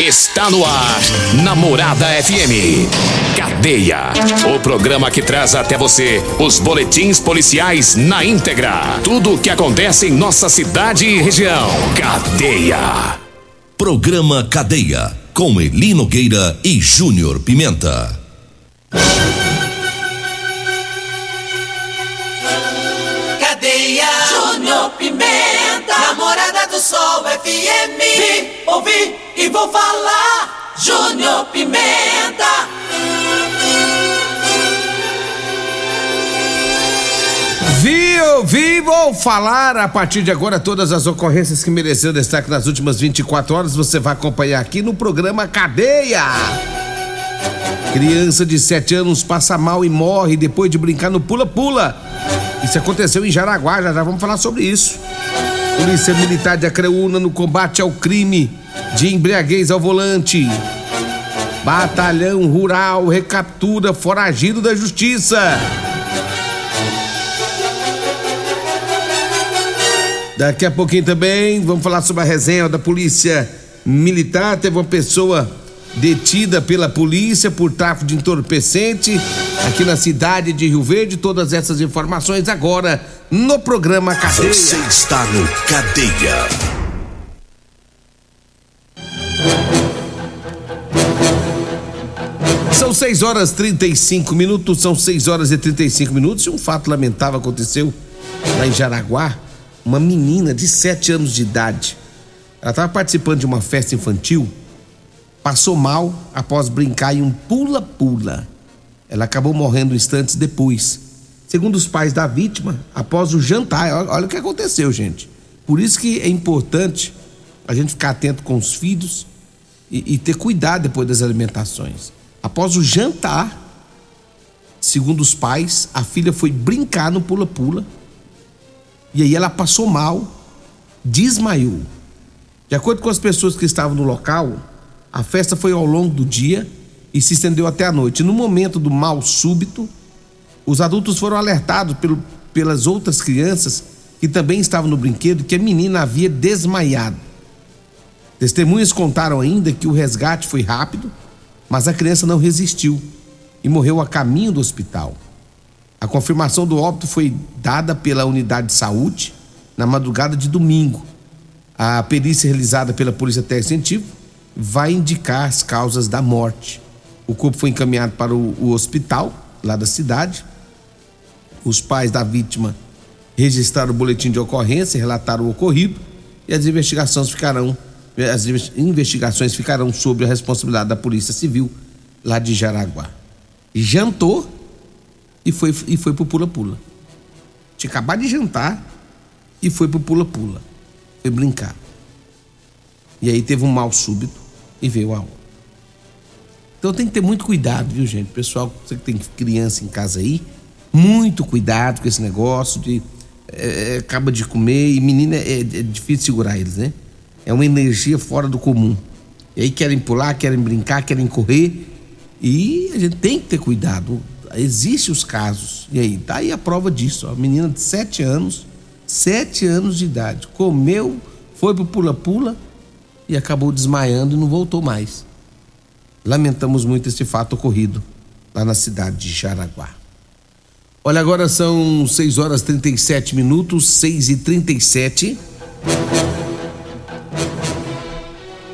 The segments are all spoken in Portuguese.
Está no ar, Namorada FM. Cadeia. O programa que traz até você os boletins policiais na íntegra. Tudo o que acontece em nossa cidade e região. Cadeia. Programa Cadeia. Com Elino Gueira e Júnior Pimenta. Cadeia. Júnior Pimenta. Namorada do Sol FM. Vi, ouvi e vou falar. Júnior Pimenta. Vi, ouvi, vou falar a partir de agora todas as ocorrências que mereceram destaque nas últimas 24 horas. Você vai acompanhar aqui no programa Cadeia. Criança de 7 anos passa mal e morre depois de brincar no pula-pula. Isso aconteceu em Jaraguá, já, já vamos falar sobre isso. Polícia Militar de Acreúna no combate ao crime de embriaguez ao volante. Batalhão Rural recaptura foragido da justiça. Daqui a pouquinho também vamos falar sobre a resenha da Polícia Militar. Teve uma pessoa detida pela polícia por tráfico de entorpecente aqui na cidade de Rio Verde. Todas essas informações agora no programa Cadeia. Você está no Cadeia. São 6 horas 35 minutos, são 6 horas e 35 minutos. E um fato lamentável aconteceu lá em Jaraguá. Uma menina de 7 anos de idade. Ela estava participando de uma festa infantil, passou mal após brincar em um pula-pula. Ela acabou morrendo instantes depois. Segundo os pais da vítima, após o jantar, olha, o que aconteceu, gente. Por isso que é importante a gente ficar atento com os filhos e, e ter cuidado depois das alimentações. Após o jantar, segundo os pais, a filha foi brincar no pula-pula e aí ela passou mal, desmaiou. De acordo com as pessoas que estavam no local, a festa foi ao longo do dia e se estendeu até a noite. No momento do mal súbito, os adultos foram alertados pelo, pelas outras crianças que também estavam no brinquedo que a menina havia desmaiado. Testemunhas contaram ainda que o resgate foi rápido, mas a criança não resistiu e morreu a caminho do hospital. A confirmação do óbito foi dada pela unidade de saúde na madrugada de domingo. A perícia realizada pela Polícia Técnica Científica vai indicar as causas da morte. O corpo foi encaminhado para o, o hospital lá da cidade. Os pais da vítima registraram o boletim de ocorrência, relataram o ocorrido e as investigações ficarão as investigações ficarão sob a responsabilidade da Polícia Civil lá de Jaraguá. Jantou e foi e foi pro pula-pula. Tinha acabado de jantar e foi pro pula-pula. Foi brincar. E aí teve um mal súbito e veio a onda. Então tem que ter muito cuidado, viu, gente? Pessoal, você que tem criança em casa aí, muito cuidado com esse negócio de é, acaba de comer e menina é, é difícil segurar eles, né? É uma energia fora do comum. E aí querem pular, querem brincar, querem correr e a gente tem que ter cuidado. Existem os casos. E aí, tá aí a prova disso. A menina de 7 anos, 7 anos de idade, comeu, foi pro pula-pula e acabou desmaiando e não voltou mais. Lamentamos muito esse fato ocorrido lá na cidade de Jaraguá. Olha, agora são 6 horas 37 minutos, 6 e 37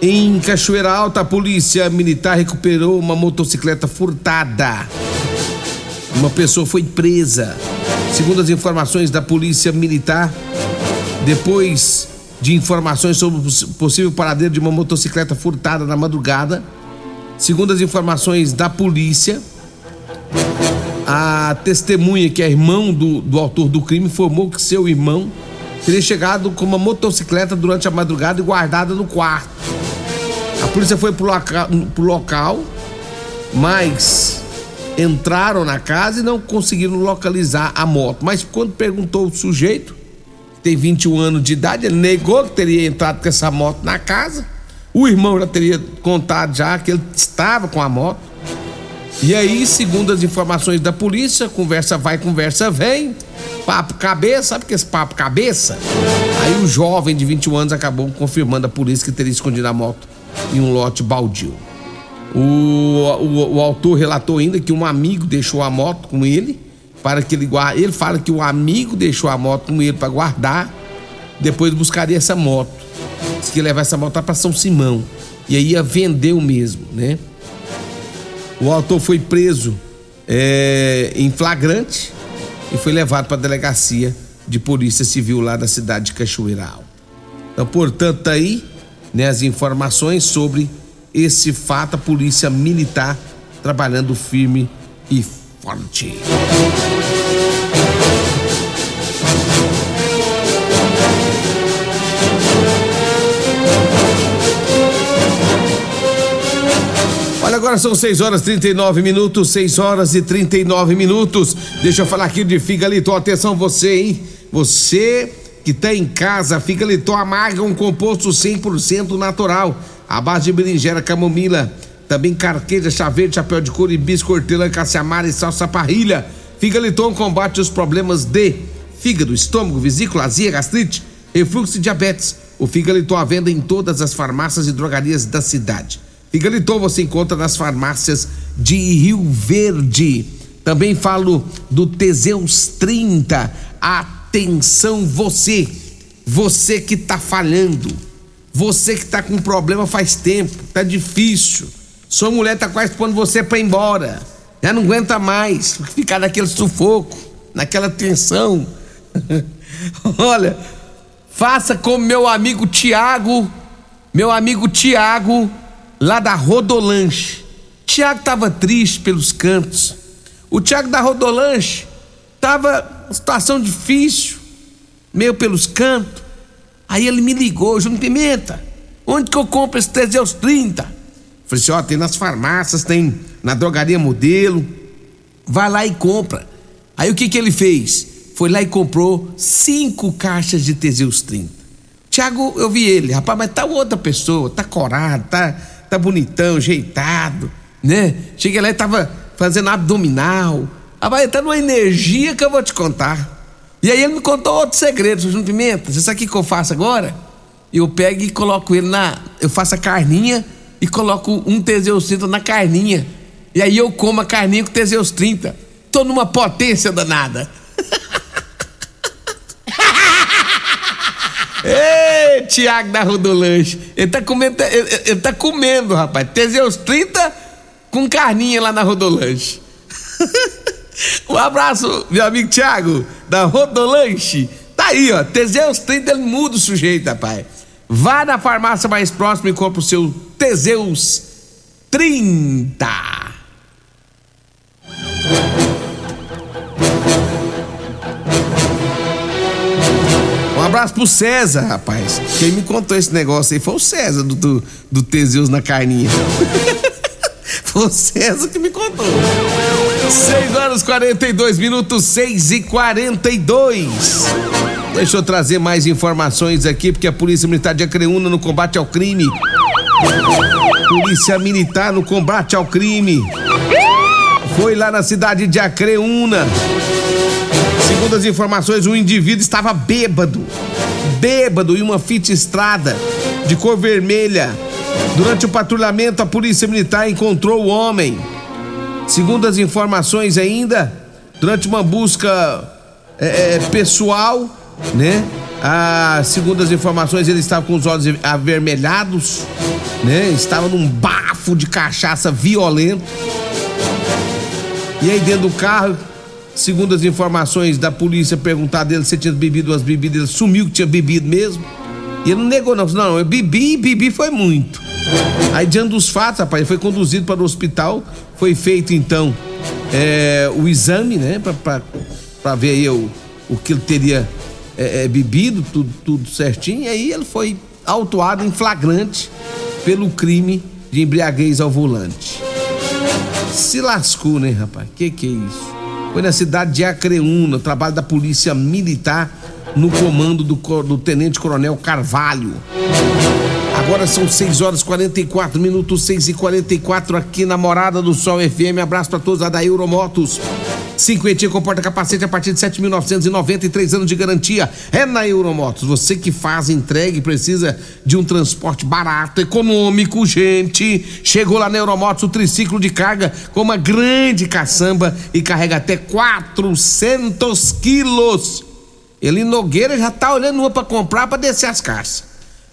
Em Cachoeira Alta, a polícia militar recuperou uma motocicleta furtada. Uma pessoa foi presa. Segundo as informações da polícia militar, depois de informações sobre o possível paradeiro de uma motocicleta furtada na madrugada, Segundo as informações da polícia, a testemunha, que é irmão do, do autor do crime, informou que seu irmão teria chegado com uma motocicleta durante a madrugada e guardada no quarto. A polícia foi pro local, pro local mas entraram na casa e não conseguiram localizar a moto. Mas quando perguntou o sujeito, tem 21 anos de idade, ele negou que teria entrado com essa moto na casa. O irmão já teria contado já que ele estava com a moto. E aí, segundo as informações da polícia, conversa vai, conversa vem, papo cabeça, sabe que esse papo cabeça? Aí o jovem de 21 anos acabou confirmando a polícia que teria escondido a moto em um lote baldio. O, o, o, autor relatou ainda que um amigo deixou a moto com ele para que ele guarde. Ele fala que o amigo deixou a moto com ele para guardar, depois buscaria essa moto. Diz que ia levar essa moto para São Simão e aí ia vender o mesmo, né? O autor foi preso é, em flagrante e foi levado para a delegacia de polícia civil lá da cidade de Cachoeiral. Então, portanto, tá aí né, as informações sobre esse fato, a polícia militar trabalhando firme e forte. Olha, agora são 6 horas e 39 minutos, 6 horas e 39 minutos. Deixa eu falar aqui de Figalito. Atenção, você, hein? Você que tá em casa, Figalito amarga um composto 100% natural a base de berinjela, camomila, também carqueja, chá verde, chapéu de couro, hibisco, hortelã, caciamara e salsa parrilha. Figaliton combate os problemas de fígado, estômago, vesícula, azia, gastrite, refluxo e diabetes. O Figaliton à venda em todas as farmácias e drogarias da cidade. Figaliton você encontra nas farmácias de Rio Verde. Também falo do Teseus 30. Atenção você, você que está falhando você que tá com problema faz tempo, tá difícil. Sua mulher tá quase pondo você para embora. Já não aguenta mais ficar naquele sufoco, naquela tensão. Olha, faça como meu amigo Tiago, meu amigo Tiago, lá da Rodolanche. Tiago tava triste pelos cantos. O Tiago da Rodolanche tava uma situação difícil, meio pelos cantos. Aí ele me ligou, Júnior Pimenta, onde que eu compro esse Teseus 30? Falei assim, ó, tem nas farmácias, tem na drogaria modelo. Vai lá e compra. Aí o que que ele fez? Foi lá e comprou cinco caixas de Teseus 30. Tiago, eu vi ele, rapaz, mas tá outra pessoa, tá corado, tá, tá bonitão, ajeitado, né? Cheguei lá e tava fazendo abdominal. Rapaz, tá numa energia que eu vou te contar. E aí ele me contou outro segredo, João Pimenta. Você sabe o que, que eu faço agora? Eu pego e coloco ele na. Eu faço a carninha e coloco um Teseus 30 na carninha. E aí eu como a carninha com Teseus 30. Tô numa potência danada. Ei, Tiago da Rodolanche. Ele tá comendo, ele, ele tá comendo, rapaz. Teseus 30 com carninha lá na Rodolanche. Um abraço, meu amigo Thiago, da Rodolanche. Tá aí, ó. Teseus 30, ele muda o sujeito, rapaz. Vá na farmácia mais próxima e compre o seu Teseus 30. Um abraço pro César, rapaz. Quem me contou esse negócio aí foi o César do, do, do Teseus na carninha. foi o César que me contou. 6 horas 42 minutos, 6 e 42. Deixa eu trazer mais informações aqui, porque a Polícia Militar de Acreúna no combate ao crime. Polícia Militar no combate ao crime. Foi lá na cidade de Acreúna. Segundo as informações, o indivíduo estava bêbado. Bêbado em uma fita estrada de cor vermelha. Durante o patrulhamento, a Polícia Militar encontrou o homem Segundo as informações ainda, durante uma busca é, é, pessoal, né? Ah, segundo as informações, ele estava com os olhos avermelhados, né? Estava num bafo de cachaça violento. E aí dentro do carro, segundo as informações da polícia, perguntar dele se tinha bebido as bebidas, ele sumiu que tinha bebido mesmo. E ele não negou, não. Não, eu bebi, bebi foi muito. Aí, diante dos fatos, rapaz, ele foi conduzido para o hospital, foi feito então é, o exame, né, para ver aí o, o que ele teria é, é, bebido, tudo, tudo certinho, e aí ele foi autuado em flagrante pelo crime de embriaguez ao volante. Se lascou, né, rapaz? Que que é isso? Foi na cidade de Acreúna, trabalho da polícia militar no comando do, do tenente coronel Carvalho. Agora são 6 horas 44 minutos, 6 e 44 aqui na Morada do Sol FM. Abraço para todos lá da Euromotos. Cinquentinha comporta capacete a partir de 7.993 anos de garantia. É na Euromotos. Você que faz entrega e precisa de um transporte barato, econômico, gente. Chegou lá na Euromotos o triciclo de carga com uma grande caçamba e carrega até 400 quilos. Ele Nogueira já tá olhando uma para comprar para descer as caixas.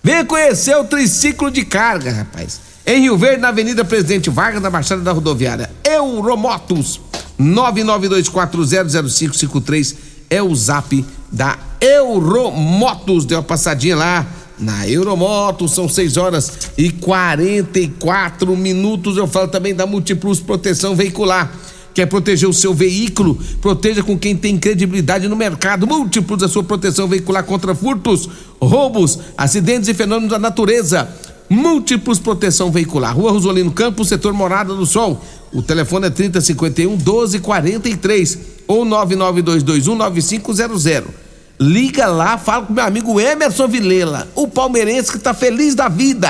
Venha conhecer o triciclo de carga, rapaz. Em Rio Verde, na Avenida Presidente Vargas, na Baixada da Rodoviária. Euromotos. 992400553 é o zap da Euromotos. Deu uma passadinha lá na Euromotos, são 6 horas e 44 minutos. Eu falo também da Multiplus Proteção Veicular. Quer proteger o seu veículo? Proteja com quem tem credibilidade no mercado. Múltiplos a sua proteção veicular contra furtos, roubos, acidentes e fenômenos da natureza. Múltiplos proteção veicular. Rua Rosolino Campos, setor Morada do Sol. O telefone é 3051 1243 ou 99221 9500. Liga lá, fala com meu amigo Emerson Vilela, o palmeirense que está feliz da vida.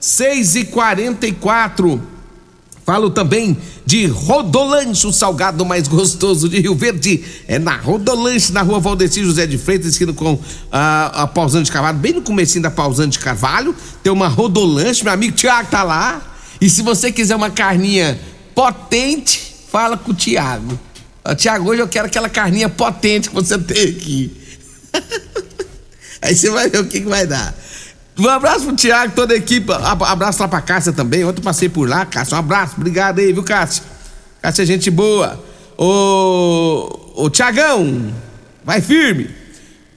6 e 44 Falo também de Rodolanche, o salgado mais gostoso de Rio Verde. É na Rodolanche, na rua Valdeci José de Freitas, esquina com a, a Pausante Carvalho, bem no comecinho da Pausante Carvalho. Tem uma Rodolanche, meu amigo Tiago tá lá. E se você quiser uma carninha potente, fala com o Tiago. Tiago, hoje eu quero aquela carninha potente que você tem aqui. Aí você vai ver o que, que vai dar. Um abraço pro Tiago, toda a equipe. Abraço lá pra Cássia também. Ontem passei por lá, Cássia. Um abraço, obrigado aí, viu, Cássia? Cássia é gente boa. Ô, ô Tiagão, vai firme.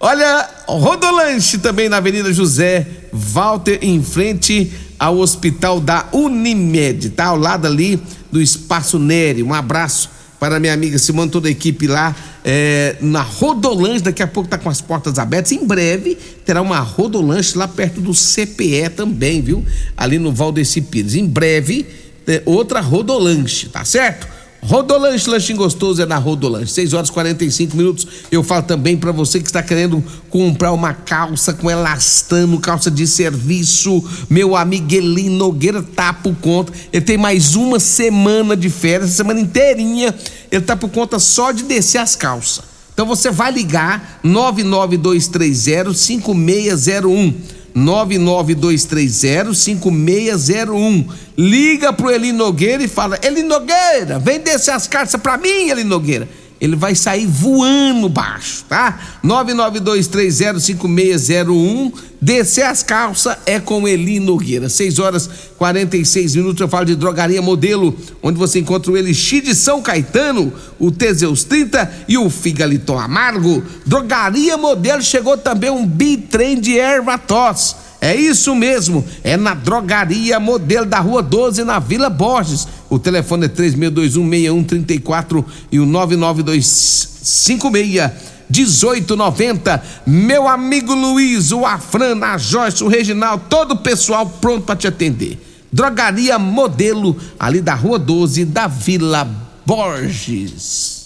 Olha, Rodolanche também na Avenida José Walter, em frente ao Hospital da Unimed, tá? Ao lado ali do Espaço Nery. Um abraço para minha amiga Simone, toda a equipe lá é, na Rodolanche. Daqui a pouco tá com as portas abertas. Em breve terá uma Rodolanche lá perto do CPE também, viu? Ali no Valdeci Pires. Em breve, é, outra Rodolanche, tá certo? Rodolanche, lanchinho gostoso é na Rodolanche. 6 horas e 45 minutos. Eu falo também para você que está querendo comprar uma calça com elastano, calça de serviço. Meu amigo Eli Nogueira tá por conta. Ele tem mais uma semana de férias, semana inteirinha. Ele tá por conta só de descer as calças. Então você vai ligar 99230 5601 992305601. Liga pro Eli Nogueira e fala: Eli Nogueira, vem descer as cartas pra mim, Eli Nogueira. Ele vai sair voando baixo, tá? 992305601. Descer as calças é com Eli Nogueira. 6 horas 46 minutos. Eu falo de drogaria modelo, onde você encontra o Elixir de São Caetano, o Teseus 30 e o Figaliton Amargo. Drogaria modelo chegou também um bitrem de erva tos. É isso mesmo, é na drogaria modelo da Rua 12, na Vila Borges. O telefone é 36216134 e o 99256 1890. Meu amigo Luiz, o Afran, a Joyce, o Reginaldo, todo o pessoal pronto para te atender. Drogaria Modelo, ali da Rua 12, da Vila Borges.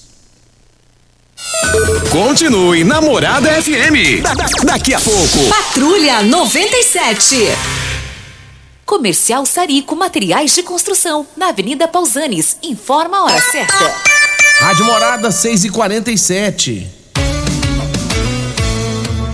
Continue Namorada FM. Da, da, daqui a pouco. Patrulha 97. Comercial Sarico Materiais de Construção, na Avenida Pausanes. Informa a hora certa. Rádio Morada 6 e 47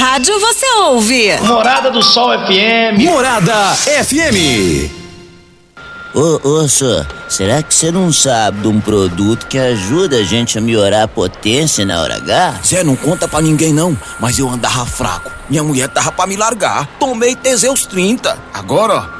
rádio você ouve? Morada do Sol FM. Morada FM. Ô, ô, senhor, será que você não sabe de um produto que ajuda a gente a melhorar a potência na hora H? Zé, não conta pra ninguém não, mas eu andava fraco. Minha mulher tava pra me largar. Tomei Teseus 30. Agora, ó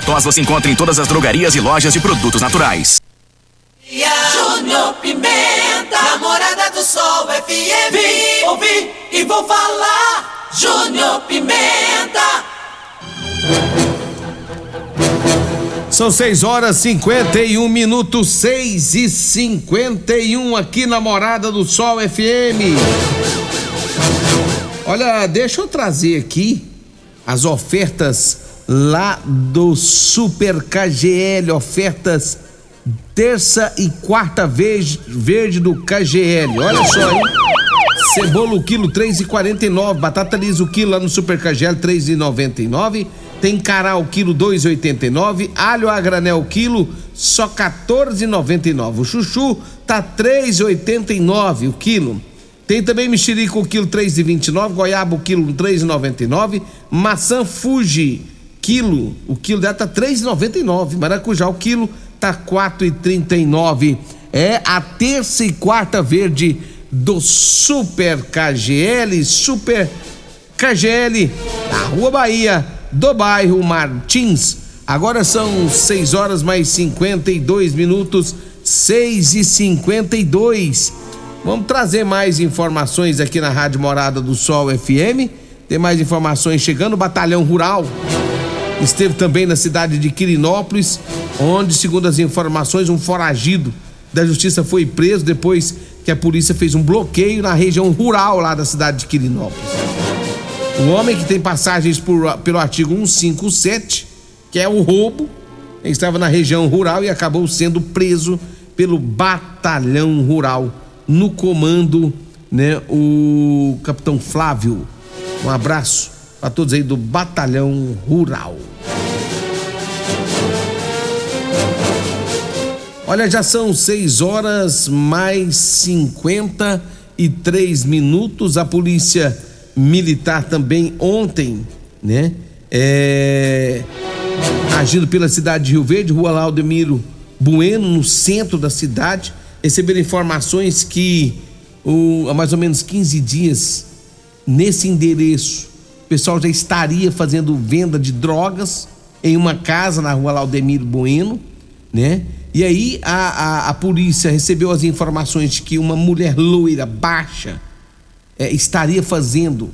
tos você encontra em todas as drogarias e lojas de produtos naturais. Júnior Pimenta, namorada do Sol FM. Vim, ouvi e vou falar. Júnior Pimenta. São 6 horas 51 minutos, 6 e 51 aqui na Morada do Sol FM. Olha, deixa eu trazer aqui as ofertas lá do Super KGL, ofertas terça e quarta vez verde do KGL. Olha só, hein? Cebola o quilo 3,49, batata lisa o quilo lá no Super KGL 3,99, tem cará o quilo 2,89, alho a granel o quilo só 14,99. O chuchu tá 3,89 o quilo. Tem também mexerica o quilo 3,29, goiaba o quilo 3,99, maçã Fuji quilo, o quilo dela tá 3,99. Maracujá, o quilo tá 4,39. É a terça e quarta verde do Super KGL, Super KGL, na Rua Bahia, do bairro Martins. Agora são 6 horas mais 52 minutos, 6 e 52. Vamos trazer mais informações aqui na Rádio Morada do Sol FM. Tem mais informações chegando, Batalhão Rural esteve também na cidade de Quirinópolis, onde, segundo as informações, um foragido da justiça foi preso depois que a polícia fez um bloqueio na região rural lá da cidade de Quirinópolis. O homem que tem passagens por, pelo artigo 157, que é o roubo, estava na região rural e acabou sendo preso pelo batalhão rural no comando, né, o capitão Flávio. Um abraço para todos aí do batalhão rural. Olha, já são 6 horas mais 53 minutos. A polícia militar também ontem, né? É, agindo pela cidade de Rio Verde, Rua Laudemiro Bueno, no centro da cidade, receberam informações que o, há mais ou menos 15 dias, nesse endereço, o pessoal já estaria fazendo venda de drogas em uma casa na rua Laudemiro Bueno, né? E aí a, a, a polícia recebeu as informações de que uma mulher loira, baixa, é, estaria fazendo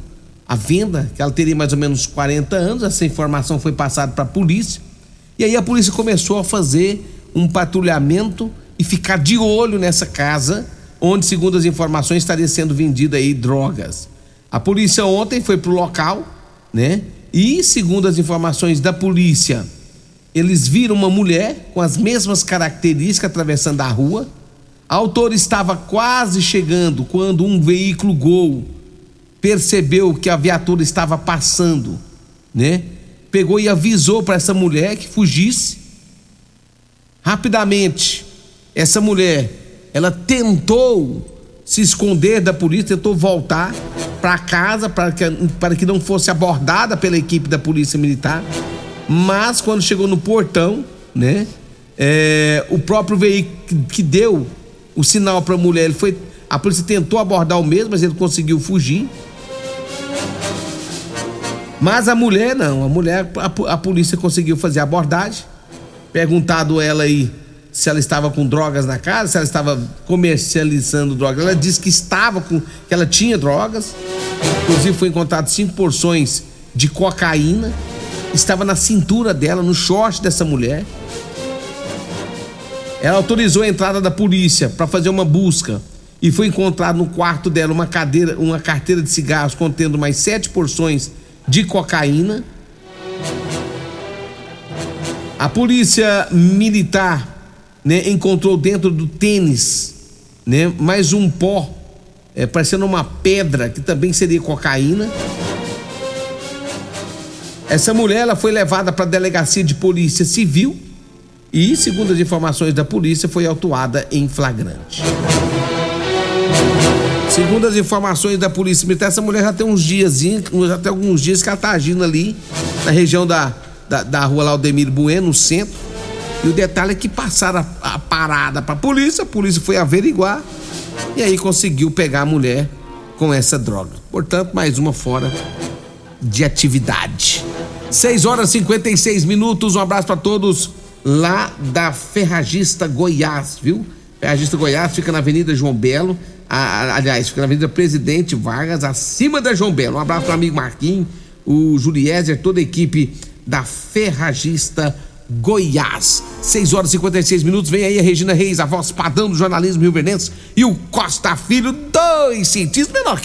a venda, que ela teria mais ou menos 40 anos. Essa informação foi passada para a polícia. E aí a polícia começou a fazer um patrulhamento e ficar de olho nessa casa, onde, segundo as informações, estaria sendo vendida aí drogas. A polícia ontem foi pro local, né? E segundo as informações da polícia, eles viram uma mulher com as mesmas características atravessando a rua. A autor estava quase chegando quando um veículo Gol percebeu que a viatura estava passando, né? Pegou e avisou para essa mulher que fugisse. Rapidamente, essa mulher, ela tentou se esconder da polícia, tentou voltar para casa para que, para que não fosse abordada pela equipe da polícia militar. Mas quando chegou no portão, né? É, o próprio veículo que deu o sinal para a mulher, ele foi, a polícia tentou abordar o mesmo, mas ele conseguiu fugir. Mas a mulher não, a mulher, a, a polícia conseguiu fazer a abordagem. Perguntado ela aí se ela estava com drogas na casa, se ela estava comercializando drogas. Ela disse que estava com, que ela tinha drogas. Inclusive foi encontrado cinco porções de cocaína. Estava na cintura dela, no short dessa mulher. Ela autorizou a entrada da polícia para fazer uma busca e foi encontrado no quarto dela uma cadeira, uma carteira de cigarros contendo mais sete porções de cocaína. A polícia militar né, encontrou dentro do tênis né, mais um pó, é, parecendo uma pedra, que também seria cocaína. Essa mulher ela foi levada para a delegacia de polícia civil e, segundo as informações da polícia, foi autuada em flagrante. Segundo as informações da polícia militar, essa mulher já tem uns dias, já tem alguns dias que ela está agindo ali na região da, da, da rua Laudemir Bueno, no centro. E o detalhe é que passaram a, a parada para a polícia, a polícia foi averiguar e aí conseguiu pegar a mulher com essa droga. Portanto, mais uma fora de atividade. 6 horas e 56 minutos. Um abraço para todos lá da Ferragista Goiás, viu? Ferragista Goiás fica na Avenida João Belo, a, a, aliás, fica na Avenida Presidente Vargas, acima da João Belo. Um abraço para o amigo Marquinhos, o Juliezer, toda a equipe da Ferragista Goiás. 6 horas e 56 minutos. Vem aí a Regina Reis, a voz padrão do jornalismo rio e o Costa Filho, dois cientistas menor que